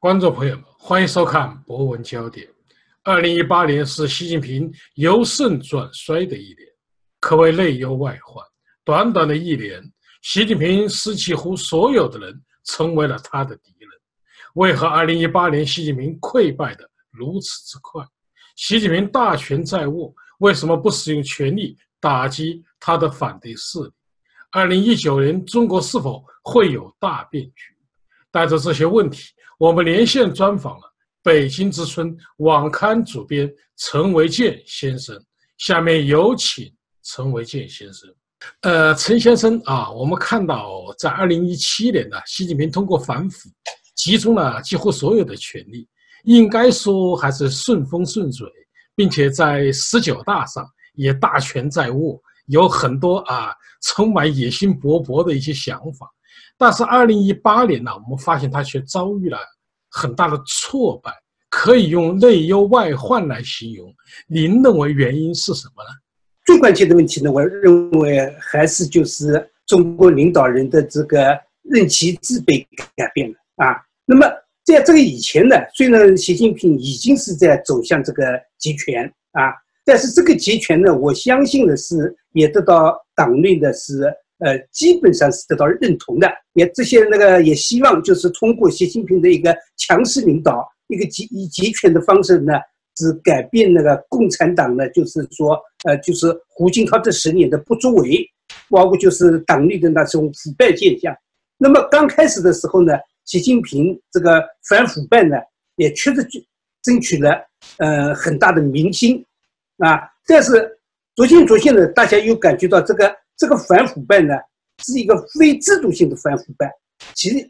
观众朋友们，欢迎收看《博文焦点》。二零一八年是习近平由盛转衰的一年，可谓内忧外患。短短的一年，习近平使几乎所有的人成为了他的敌人。为何二零一八年习近平溃败的如此之快？习近平大权在握，为什么不使用权力打击他的反对势力？二零一九年，中国是否会有大变局？带着这些问题。我们连线专访了北京之春网刊主编陈维建先生，下面有请陈维建先生。呃，陈先生啊，我们看到在二零一七年呢，习近平通过反腐，集中了几乎所有的权力，应该说还是顺风顺水，并且在十九大上也大权在握，有很多啊充满野心勃勃的一些想法。但是二零一八年呢，我们发现他却遭遇了很大的挫败，可以用内忧外患来形容。您认为原因是什么呢？最关键的问题呢，我认为还是就是中国领导人的这个任期制被改变了啊。那么在这个以前呢，虽然习近平已经是在走向这个集权啊，但是这个集权呢，我相信的是也得到党内的是。呃，基本上是得到认同的。也这些那个也希望就是通过习近平的一个强势领导，一个集以集权的方式呢，是改变那个共产党呢，就是说，呃，就是胡锦涛这十年的不作为，包括就是党内的那种腐败现象。那么刚开始的时候呢，习近平这个反腐败呢，也确实就争取了呃很大的民心啊。但是逐渐逐渐的，大家又感觉到这个。这个反腐败呢，是一个非制度性的反腐败，其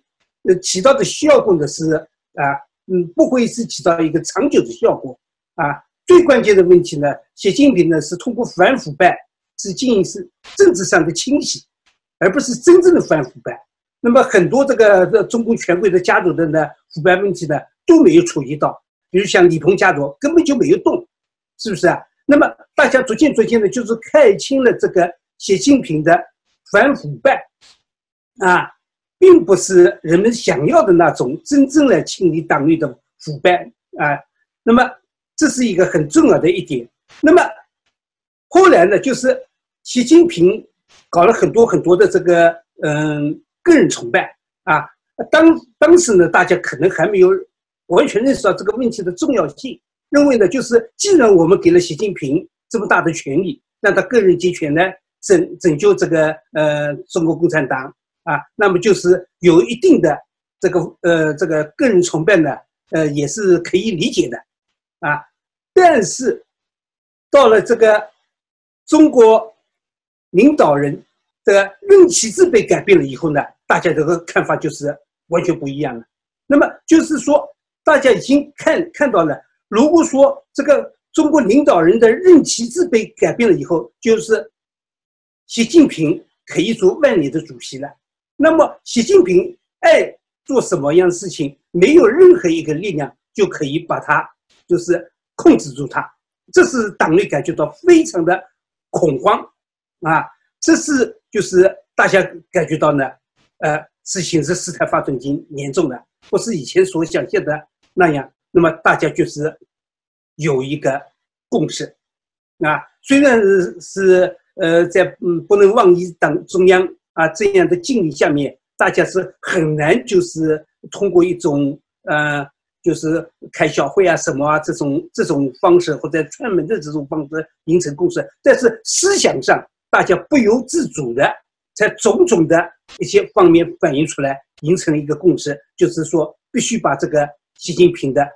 呃起到的效果呢是啊，嗯，不会是起到一个长久的效果啊。最关键的问题呢，习近平呢是通过反腐败是进行是政治上的清洗，而不是真正的反腐败。那么很多这个这中共权贵的家族的呢腐败问题呢都没有处理到，比如像李鹏家族根本就没有动，是不是啊？那么大家逐渐逐渐的就是看清了这个。习近平的反腐败啊，并不是人们想要的那种真正来清理党内的腐败啊。那么这是一个很重要的一点。那么后来呢，就是习近平搞了很多很多的这个嗯个人崇拜啊。当当时呢，大家可能还没有完全认识到这个问题的重要性，认为呢，就是既然我们给了习近平这么大的权利，让他个人集权呢。拯拯救这个呃中国共产党啊，那么就是有一定的这个呃这个个人崇拜呢，呃也是可以理解的啊。但是到了这个中国领导人的任期制被改变了以后呢，大家这个看法就是完全不一样了。那么就是说，大家已经看看到了，如果说这个中国领导人的任期制被改变了以后，就是。习近平可以做万里的主席了，那么习近平爱做什么样的事情，没有任何一个力量就可以把他就是控制住他，这是党内感觉到非常的恐慌。啊，这是就是大家感觉到呢，呃，事情是事态发展已经严重了，不是以前所想象的那样，那么大家就是有一个共识。啊，虽然是。呃，在嗯不能忘记党中央啊这样的境遇下面，大家是很难就是通过一种呃就是开小会啊什么啊这种这种方式或者串门的这种方式形成共识。但是思想上大家不由自主的在种种的一些方面反映出来，形成一个共识，就是说必须把这个习近平的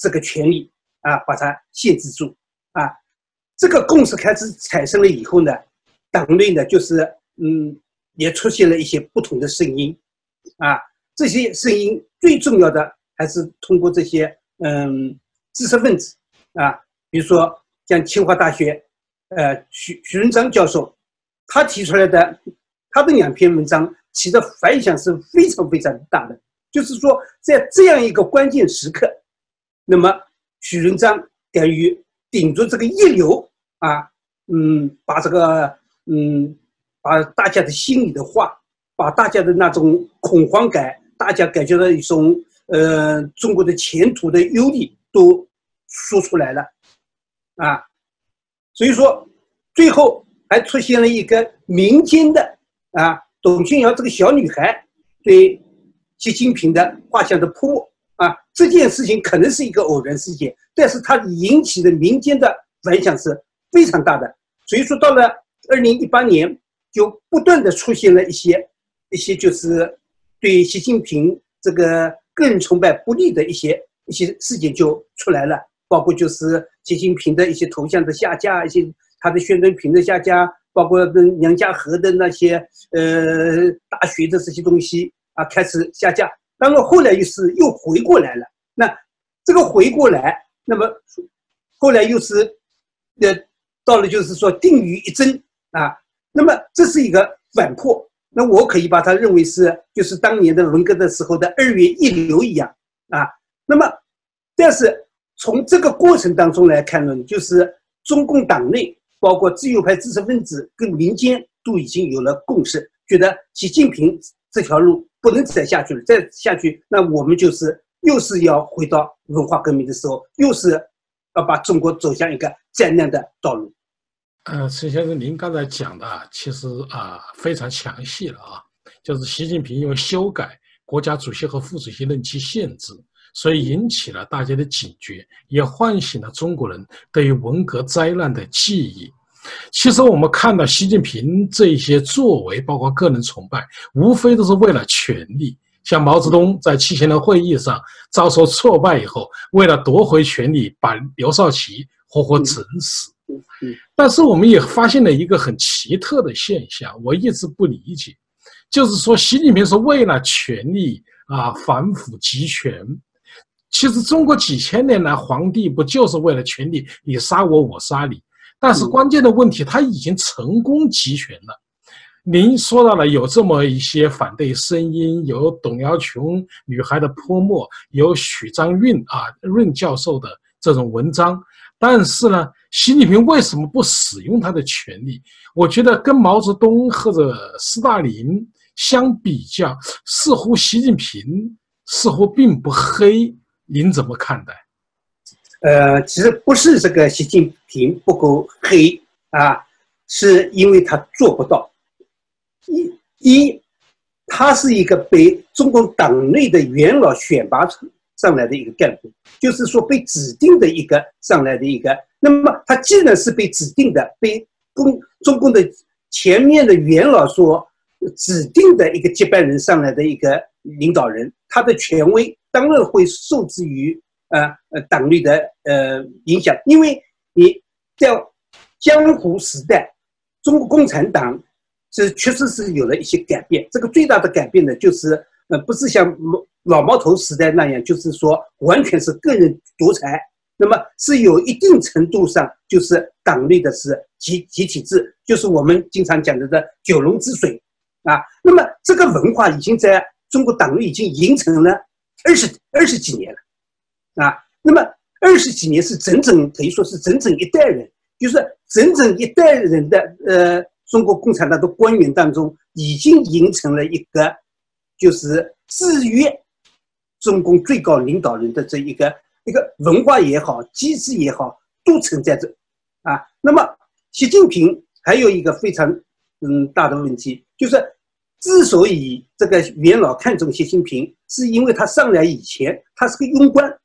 这个权利啊把它限制住啊。这个共识开始产生了以后呢，党内呢就是嗯，也出现了一些不同的声音，啊，这些声音最重要的还是通过这些嗯知识分子啊，比如说像清华大学呃徐徐润章教授，他提出来的他的两篇文章起的反响是非常非常大的，就是说在这样一个关键时刻，那么许润章敢于。顶住这个一流啊，嗯，把这个嗯，把大家的心里的话，把大家的那种恐慌感，大家感觉到一种呃中国的前途的忧虑都说出来了，啊，所以说最后还出现了一个民间的啊，董君瑶这个小女孩对习近平的画像的泼墨啊，这件事情可能是一个偶然事件，但是它引起的民间的反响是非常大的。所以说到了二零一八年，就不断的出现了一些一些就是对习近平这个个人崇拜不利的一些一些事件就出来了，包括就是习近平的一些头像的下架，一些他的宣传品的下架，包括跟梁家河的那些呃大学的这些东西。啊，开始下架，当然后来又是又回过来了。那这个回过来，那么后来又是呃到了就是说定于一针啊。那么这是一个反破，那我可以把它认为是就是当年的文革的时候的二月一流一样啊。那么但是从这个过程当中来看呢，就是中共党内包括自由派知识分子跟民间都已经有了共识，觉得习近平这条路。不能再下去了，再下去，那我们就是又是要回到文化革命的时候，又是要把中国走向一个灾难的道路。呃，陈先生，您刚才讲的啊，其实啊非常详细了啊，就是习近平因为修改国家主席和副主席任期限制，所以引起了大家的警觉，也唤醒了中国人对于文革灾难的记忆。其实我们看到习近平这些作为，包括个人崇拜，无非都是为了权力。像毛泽东在七千人会议上遭受挫败以后，为了夺回权力，把刘少奇活活整死。但是我们也发现了一个很奇特的现象，我一直不理解，就是说习近平是为了权力啊，反腐集权。其实中国几千年来，皇帝不就是为了权力，你杀我，我杀你。但是关键的问题，他已经成功集权了。您说到了有这么一些反对声音，有董瑶琼女孩的泼墨，有许章润啊润教授的这种文章。但是呢，习近平为什么不使用他的权利？我觉得跟毛泽东或者斯大林相比较，似乎习近平似乎并不黑。您怎么看待？呃，其实不是这个习近平不够黑啊，是因为他做不到。一，一，他是一个被中共党内的元老选拔出上来的一个干部，就是说被指定的一个上来的一个。那么他既然是被指定的，被共中共的前面的元老所指定的一个接班人上来的一个领导人，他的权威当然会受制于。呃呃，党内的呃影响，因为你在江湖时代，中国共产党是确实是有了一些改变。这个最大的改变呢，就是呃，不是像老毛头时代那样，就是说完全是个人独裁，那么是有一定程度上，就是党内的是集集体制，就是我们经常讲的的九龙治水啊。那么这个文化已经在中国党内已经形成了二十二十几年了。啊，那么二十几年是整整可以说是整整一代人，就是整整一代人的呃，中国共产党的官员当中，已经形成了一个，就是制约中共最高领导人的这一个一个文化也好，机制也好，都存在着。啊，那么习近平还有一个非常嗯大的问题，就是之所以这个元老看重习近平，是因为他上来以前他是个庸官。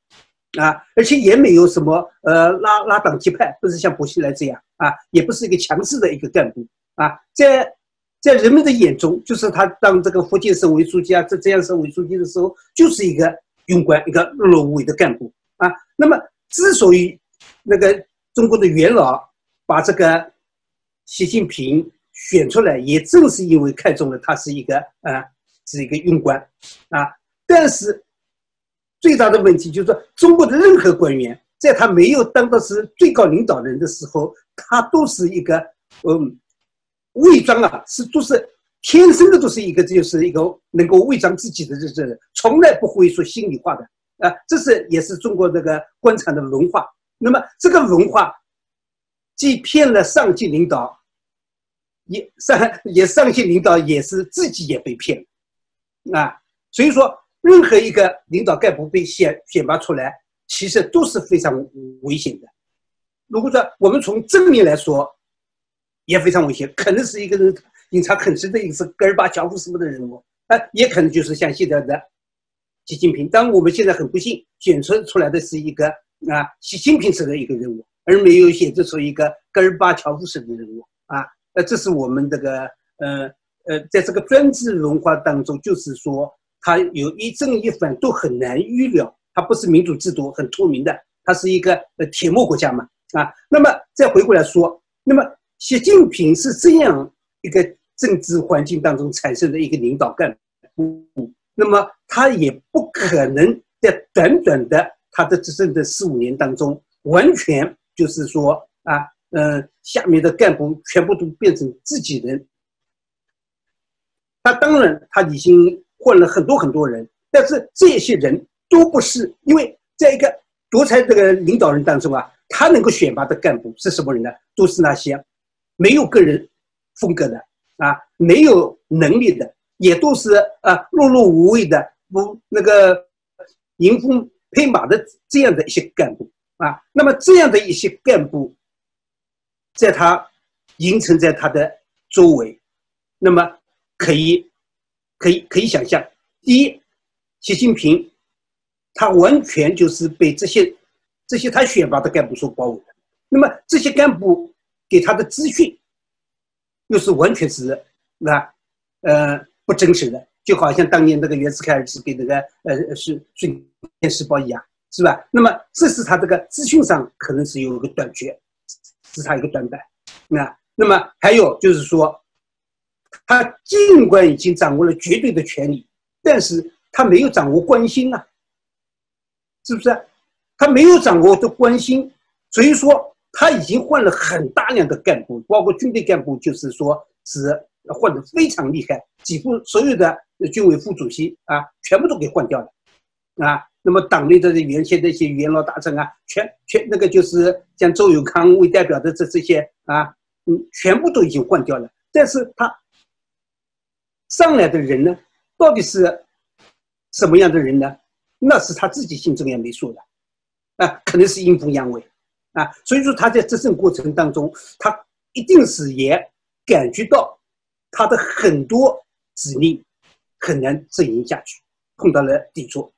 啊，而且也没有什么呃拉拉党结派，不是像薄熙来这样啊，也不是一个强势的一个干部啊，在在人们的眼中，就是他当这个福建省委书记啊，这这样省委书记的时候，就是一个庸官，一个碌碌无为的干部啊。那么，之所以那个中国的元老把这个习近平选出来，也正是因为看中了他是一个啊，是一个庸官啊，但是。最大的问题就是说，中国的任何官员，在他没有当到是最高领导人的时候，他都是一个嗯，伪装啊，是都是天生的，都是一个就是一个能够伪装自己的这这人，从来不会说心里话的啊。这是也是中国这个官场的文化。那么这个文化既骗了上级领导，也上也上级领导也是自己也被骗啊。所以说。任何一个领导干部被选选拔出来，其实都是非常危险的。如果说我们从正面来说，也非常危险，可能是一个人隐藏很深的一个是戈尔巴乔夫什么的人物，啊，也可能就是像现在的习近平。当我们现在很不幸选出出来的是一个啊习近平式的一个人物，而没有选择出一个戈尔巴乔夫式的人物啊，呃，这是我们这个呃呃，在这个专制文化当中，就是说它有一正一反都很难预料，它不是民主制度很透明的，它是一个呃铁幕国家嘛啊。那么再回过来说，那么。习近平是这样一个政治环境当中产生的一个领导干部，那么他也不可能在短短的他的执政的四五年当中，完全就是说啊，嗯，下面的干部全部都变成自己人。他当然他已经换了很多很多人，但是这些人都不是因为在一个独裁这个领导人当中啊，他能够选拔的干部是什么人呢？都是那些。没有个人风格的啊，没有能力的，也都是啊碌碌无为的，不那个迎风配马的这样的一些干部啊。那么这样的一些干部，在他形成在他的周围，那么可以可以可以想象，第一，习近平他完全就是被这些这些他选拔的干部所包围的。那么这些干部。给他的资讯，又是完全是那，呃，不真实的，就好像当年那个袁世凯儿子给那个呃是《顺天时报》一样，是吧？那么这是他这个资讯上可能是有一个短缺，是他一个短板。那那么还有就是说，他尽管已经掌握了绝对的权利，但是他没有掌握关心啊，是不是？他没有掌握的关心，所以说。他已经换了很大量的干部，包括军队干部，就是说是换的非常厉害，几乎所有的军委副主席啊，全部都给换掉了，啊，那么党内的原先的一些元老大臣啊，全全那个就是像周永康为代表的这这些啊，嗯，全部都已经换掉了。但是他上来的人呢，到底是什么样的人呢？那是他自己心中也没数的，啊，可能是阴奉阳违。啊，所以说他在执政过程当中，他一定是也感觉到他的很多指令很难执行下去，碰到了抵触，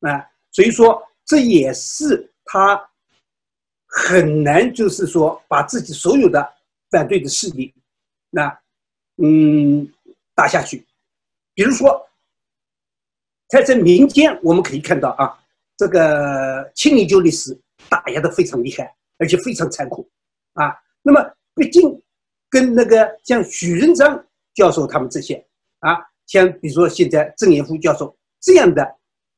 啊，所以说这也是他很难就是说把自己所有的反对的势力，那嗯打下去，比如说在这民间我们可以看到啊，这个清理旧历史。打压的非常厉害，而且非常残酷，啊，那么毕竟跟那个像许仁章教授他们这些啊，像比如说现在郑延夫教授这样的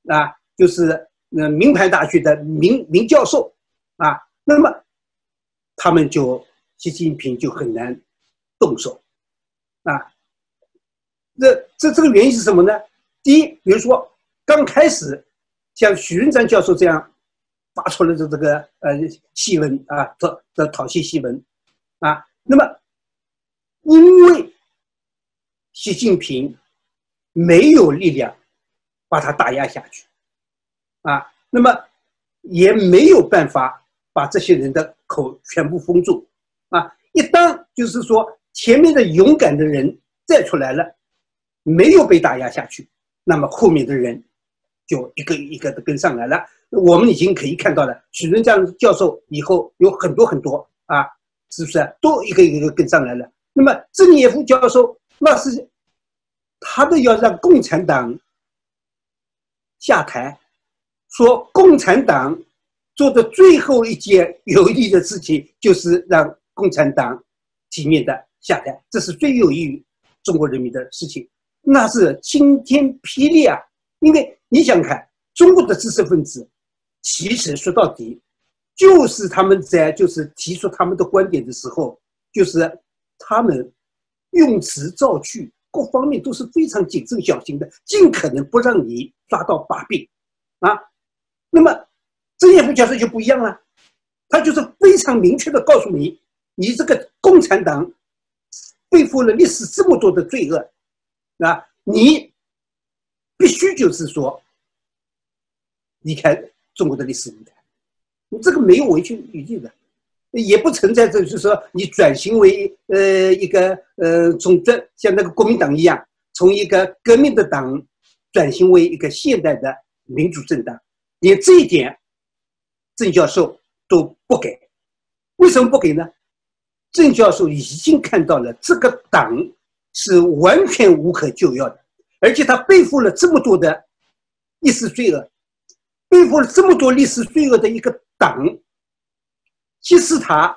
啊，就是呃名牌大学的名名教授啊，那么他们就习近平就很难动手啊。这这这个原因是什么呢？第一，比如说刚开始像许云章教授这样。发出来的这个呃檄文啊，这这讨檄檄文啊，那么因为习近平没有力量把他打压下去啊，那么也没有办法把这些人的口全部封住啊。一旦就是说前面的勇敢的人站出来了，没有被打压下去，那么后面的人就一个一个的跟上来了。我们已经可以看到了，许仁章教授以后有很多很多啊，是不是都一个一个跟上来了？那么郑也夫教授那是他的要让共产党下台，说共产党做的最后一件有利的事情就是让共产党体面的下台，这是最有益于中国人民的事情，那是晴天霹雳啊！因为你想看中国的知识分子。其实说到底，就是他们在就是提出他们的观点的时候，就是他们用词造句各方面都是非常谨慎小心的，尽可能不让你抓到把柄啊。那么郑彦福教授就不一样了，他就是非常明确的告诉你，你这个共产党背负了历史这么多的罪恶啊，你必须就是说离开中国的历史舞台，你这个没有维权余地的，也不存在这就是说你转型为呃一个呃从这像那个国民党一样，从一个革命的党转型为一个现代的民主政党，连这一点郑教授都不给，为什么不给呢？郑教授已经看到了这个党是完全无可救药的。而且他背负了这么多的历史罪恶，背负了这么多历史罪恶的一个党，即使他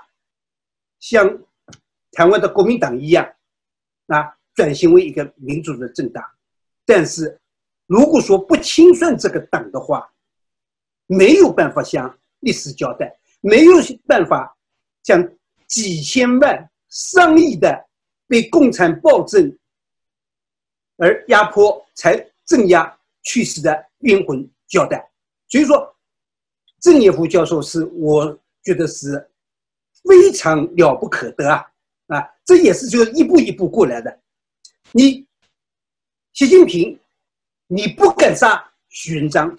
像台湾的国民党一样啊，转型为一个民主的政党，但是如果说不清算这个党的话，没有办法向历史交代，没有办法向几千万、上亿的被共产暴政。而压迫才镇压去世的冤魂交代，所以说，郑也夫教授是我觉得是非常了不可得啊啊！这也是就一步一步过来的。你习近平，你不敢杀徐元璋，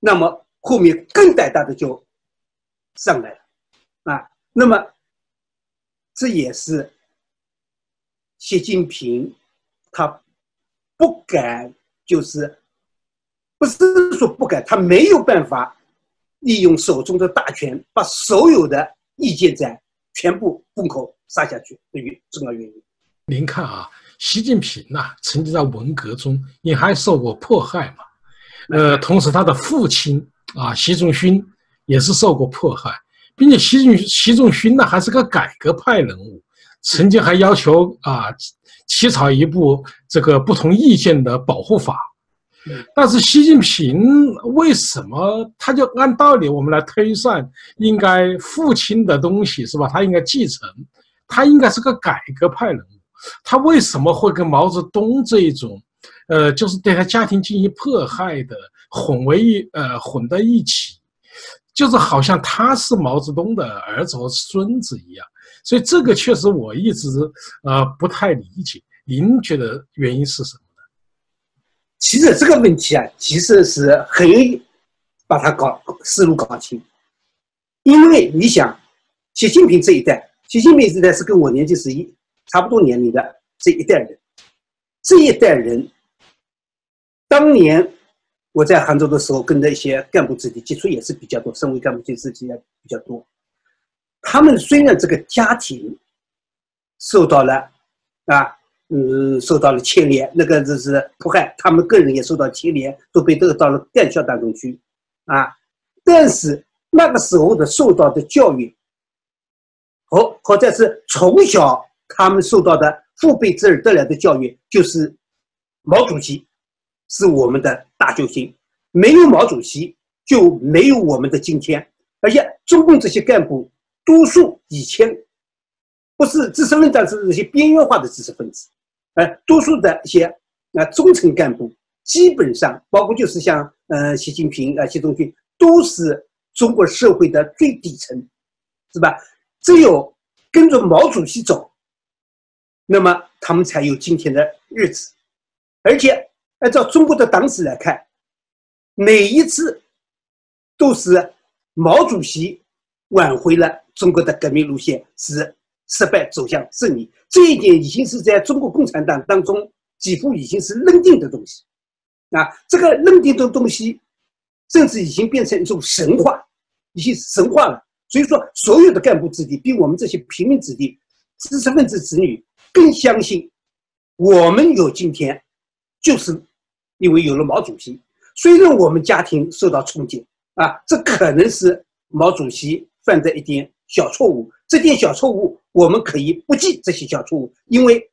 那么后面更胆大的就上来了啊。那么这也是习近平他。不敢，就是不是说不敢，他没有办法利用手中的大权，把所有的意见在全部封口杀下去的原重要原因。您看啊，习近平呐，曾经在文革中也还受过迫害嘛，呃，同时他的父亲啊，习仲勋也是受过迫害，并且习仲习仲勋呢还是个改革派人物，曾经还要求啊。起草一部这个不同意见的保护法，但是习近平为什么他就按道理我们来推算，应该父亲的东西是吧？他应该继承，他应该是个改革派人物，他为什么会跟毛泽东这一种，呃，就是对他家庭进行迫害的混为一呃混在一起，就是好像他是毛泽东的儿子和孙子一样。所以这个确实我一直呃不太理解，您觉得原因是什么呢？其实这个问题啊，其实是很容易把它搞思路搞清，因为你想，习近平这一代，习近平这一代是跟我年纪是一差不多年龄的这一代人，这一代人，当年我在杭州的时候，跟那些干部子弟接触也是比较多，省委干部接触也比较多。他们虽然这个家庭受到了啊，嗯，受到了牵连，那个就是迫害，他们个人也受到牵连，都被得到了干校当中去，啊，但是那个时候的受到的教育，和或者是从小他们受到的父辈之儿得来的教育，就是毛主席是我们的大救星，没有毛主席就没有我们的今天，而且中共这些干部。多数以前不是知识分子，是这些边缘化的知识分子，而多数的一些啊中层干部，基本上包括就是像呃习近平啊习仲勋，都是中国社会的最底层，是吧？只有跟着毛主席走，那么他们才有今天的日子。而且按照中国的党史来看，每一次都是毛主席挽回了。中国的革命路线是失败走向胜利，这一点已经是在中国共产党当中几乎已经是认定的东西。啊，这个认定的东西，甚至已经变成一种神话，已经神话了。所以说，所有的干部子弟比我们这些平民子弟、知识分子子女更相信，我们有今天，就是因为有了毛主席。虽然我们家庭受到冲击，啊，这可能是毛主席犯的一点。小错误，这点小错误我们可以不记这些小错误，因为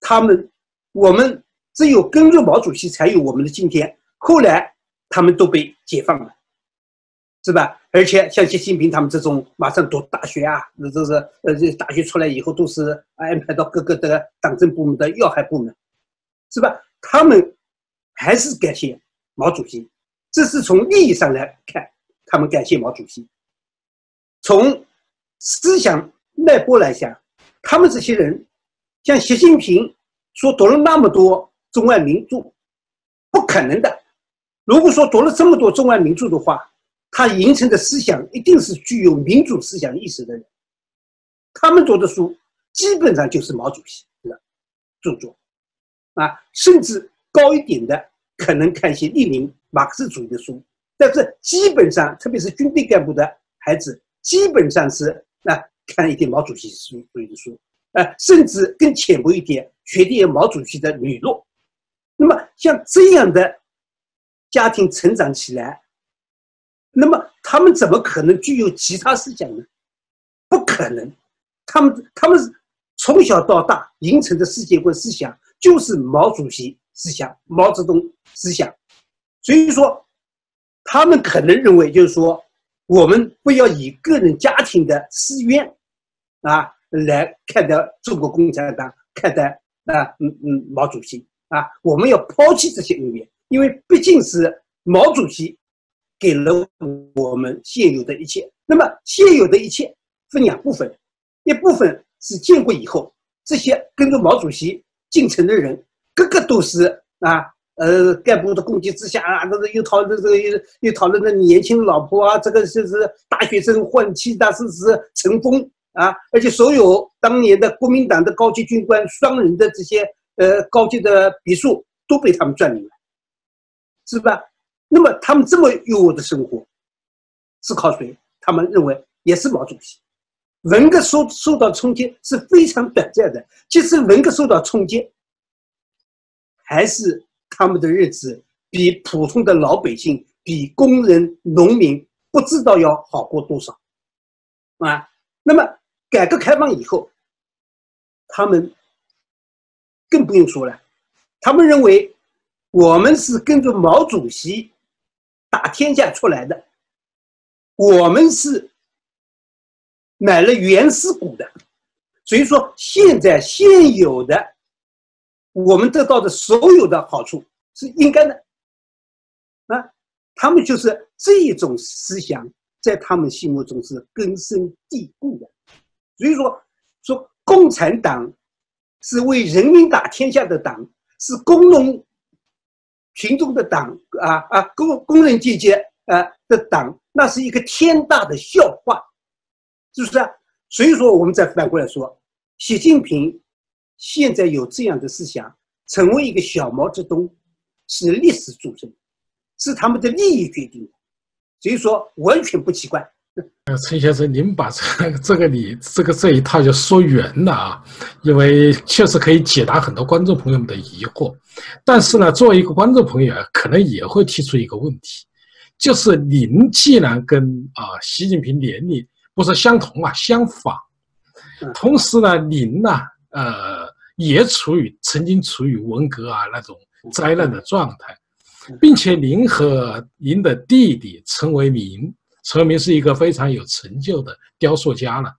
他们，我们只有跟着毛主席才有我们的今天。后来他们都被解放了，是吧？而且像习近平他们这种马上读大学啊，那都是呃，这大学出来以后都是安排到各个的党政部门的要害部门，是吧？他们还是感谢毛主席，这是从利益上来看，他们感谢毛主席，从。思想脉搏来讲，他们这些人，像习近平说读了那么多中外名著，不可能的。如果说读了这么多中外名著的话，他形成的思想一定是具有民主思想意识的人。他们读的书基本上就是毛主席的著作，啊，甚至高一点的可能看一些列宁、马克思主义的书，但是基本上，特别是军队干部的孩子，基本上是那看一点毛主席书读的书，啊，甚至更浅薄一点，学点毛主席的语录。那么像这样的家庭成长起来。那么他们怎么可能具有其他思想呢？不可能，他们他们从小到大形成的世界观思想就是毛主席思想、毛泽东思想，所以说他们可能认为就是说，我们不要以个人家庭的私怨啊来看待中国共产党，看待啊嗯嗯毛主席啊，我们要抛弃这些恩怨，因为毕竟是毛主席。给了我们现有的一切。那么现有的一切分两部分，一部分是建国以后这些跟着毛主席进城的人，个个都是啊，呃，干部的攻击之下啊，这个又讨论这个又又讨论的年轻老婆啊，这个就是大学生换妻大事实成风啊，而且所有当年的国民党的高级军官双人的这些呃高级的别墅都被他们占领了，是吧？那么他们这么优渥的生活，是靠谁？他们认为也是毛主席。文革受受到冲击是非常短暂的，即使文革受到冲击，还是他们的日子比普通的老百姓、比工人、农民不知道要好过多少啊。那么改革开放以后，他们更不用说了，他们认为我们是跟着毛主席。打天下出来的，我们是买了原始股的，所以说现在现有的我们得到的所有的好处是应该的，啊，他们就是这一种思想在他们心目中是根深蒂固的，所以说说共产党是为人民打天下的党，是工农。群众的党啊啊，工工人阶级啊的党，那是一个天大的笑话，是不是啊？所以说，我们再反过来说，习近平现在有这样的思想，成为一个小毛泽东，是历史铸成，是他们的利益决定的，所以说完全不奇怪。呃，陈先生，您把这这个你这个这一套就说圆了啊，因为确实可以解答很多观众朋友们的疑惑。但是呢，作为一个观众朋友啊，可能也会提出一个问题，就是您既然跟啊习近平年龄不是相同啊，相仿，同时呢，您呢，呃，也处于曾经处于文革啊那种灾难的状态，并且您和您的弟弟陈为民。陈为民是一个非常有成就的雕塑家了，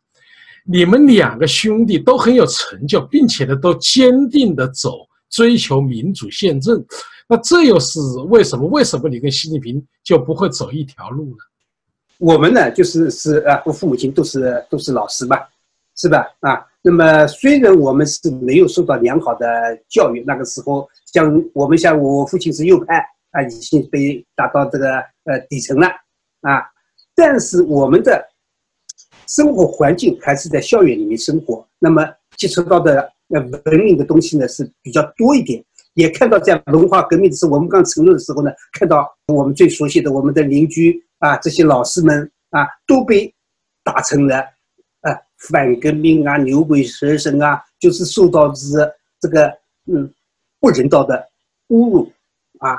你们两个兄弟都很有成就，并且呢，都坚定的走追求民主宪政，那这又是为什么？为什么你跟习近平就不会走一条路呢？我们呢，就是是啊，我父母亲都是都是老师嘛，是吧？啊，那么虽然我们是没有受到良好的教育，那个时候像我们像我父亲是右派啊，已经被打到这个呃底层了啊。但是我们的生活环境还是在校园里面生活，那么接触到的呃文明的东西呢是比较多一点，也看到在文化革命的时候，我们刚成立的时候呢，看到我们最熟悉的我们的邻居啊，这些老师们啊都被打成了反革命啊、牛鬼蛇神啊，就是受到是这个嗯不人道的侮辱啊、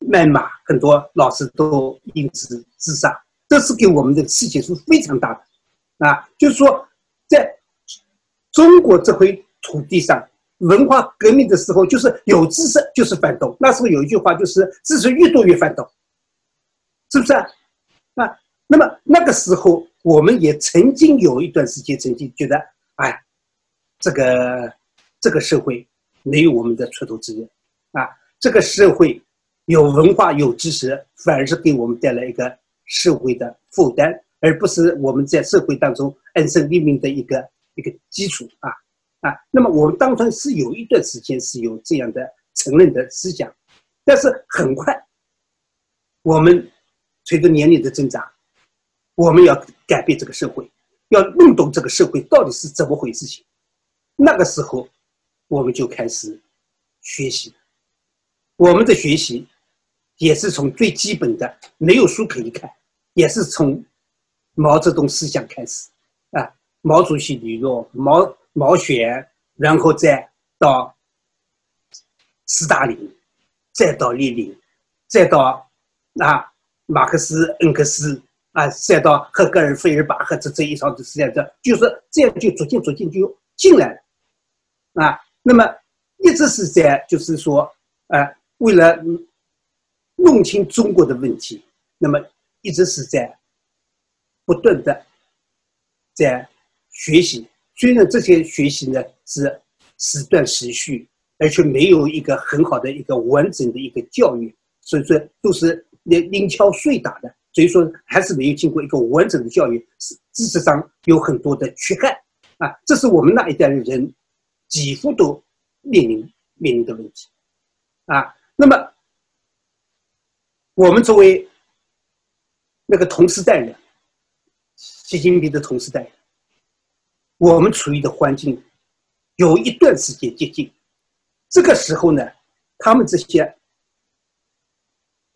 谩骂，很多老师都因此自杀。这是给我们的刺激是非常大的，啊，就是说，在中国这块土地上，文化革命的时候，就是有知识就是反动。那时候有一句话，就是知识越多越反动，是不是啊？啊，那么那个时候，我们也曾经有一段时间，曾经觉得，哎，这个这个社会没有我们的出头之日，啊，这个社会有文化有知识，反而是给我们带来一个。社会的负担，而不是我们在社会当中安身立命的一个一个基础啊啊！那么我们当初是有一段时间是有这样的承认的思想，但是很快，我们随着年龄的增长，我们要改变这个社会，要弄懂这个社会到底是怎么回事情。那个时候，我们就开始学习。我们的学习也是从最基本的没有书可以看，也是从毛泽东思想开始啊，毛主席理论、毛毛选，然后再到斯大林，再到列宁，再到啊马克思、恩格斯啊，再到赫格尔、费尔巴赫这这一套的思想，这就是这样就逐渐逐渐就进来了啊。那么一直是在就是说啊。为了弄清中国的问题，那么一直是在不断的在学习。虽然这些学习呢是时断时续，而且没有一个很好的一个完整的一个教育，所以说都是零零敲碎打的。所以说还是没有经过一个完整的教育，是知识上有很多的缺憾啊。这是我们那一代的人几乎都面临面临的问题啊。那么，我们作为那个同时代人，习近平的同时代人，我们处于的环境有一段时间接近。这个时候呢，他们这些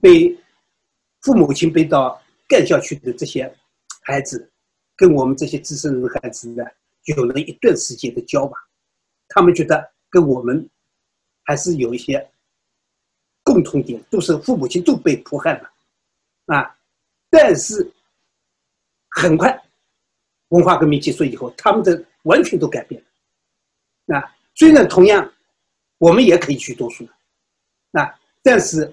被父母亲被到干校去的这些孩子，跟我们这些资深人的孩子呢，有了一段时间的交往，他们觉得跟我们还是有一些。共同点都是父母亲都被迫害了，啊，但是很快文化革命结束以后，他们的完全都改变了，啊，虽然同样我们也可以去读书，啊，但是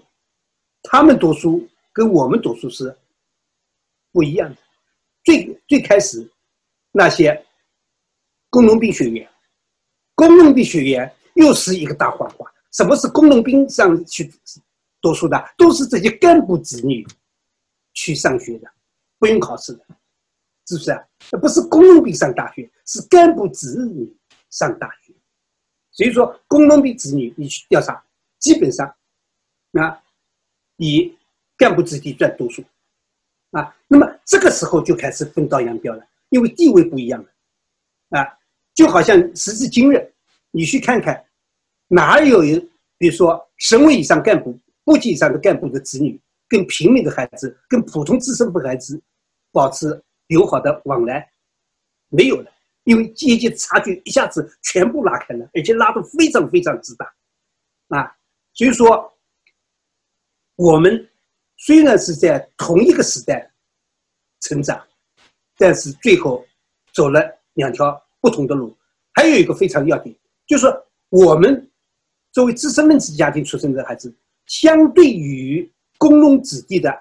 他们读书跟我们读书是不一样的。最最开始那些工农兵学员，工农兵学员又是一个大谎话。什么是工农兵上去读书的？都是这些干部子女去上学的，不用考试的，是不是啊？那不是工农兵上大学，是干部子女上大学。所以说，工农兵子女你去调查，基本上那，以干部子弟占多数啊。那么这个时候就开始分道扬镳了，因为地位不一样了啊。就好像时至今日，你去看看。哪有人，比如说省委以上干部、部级以上的干部的子女，跟平民的孩子、跟普通知识分子孩子保持友好的往来？没有了，因为阶级差距一下子全部拉开了，而且拉得非常非常之大，啊，所以说，我们虽然是在同一个时代成长，但是最后走了两条不同的路。还有一个非常要点，就是说我们。作为知识分子家庭出生的孩子，相对于工农子弟的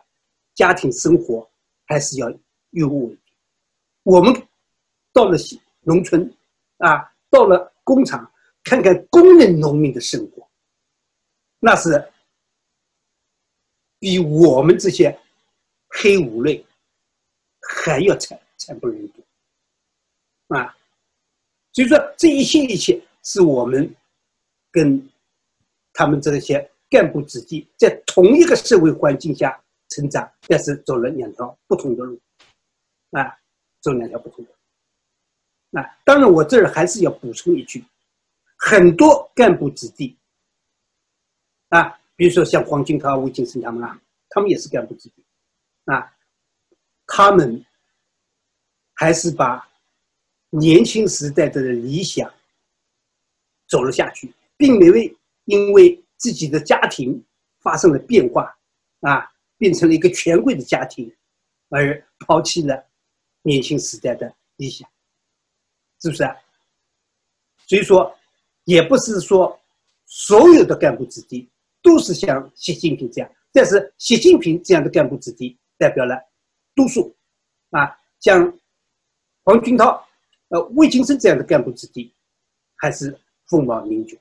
家庭生活，还是要优渥一点。我们到了农村，啊，到了工厂，看看工人农民的生活，那是比我们这些黑五类还要惨惨不忍睹，啊，所以说这一切一切是我们跟。他们这些干部子弟在同一个社会环境下成长，但是走了两条不同的路，啊，走两条不同的。啊当然，我这儿还是要补充一句，很多干部子弟，啊，比如说像黄金涛、魏晋生他们啊，他们也是干部子弟，啊，他们还是把年轻时代的理想走了下去，并没为。因为自己的家庭发生了变化，啊，变成了一个权贵的家庭，而抛弃了年轻时代的理想，是不是啊？所以说，也不是说所有的干部子弟都是像习近平这样，但是习近平这样的干部子弟代表了多数，啊，像黄军涛、呃魏金生这样的干部子弟，还是凤毛麟角。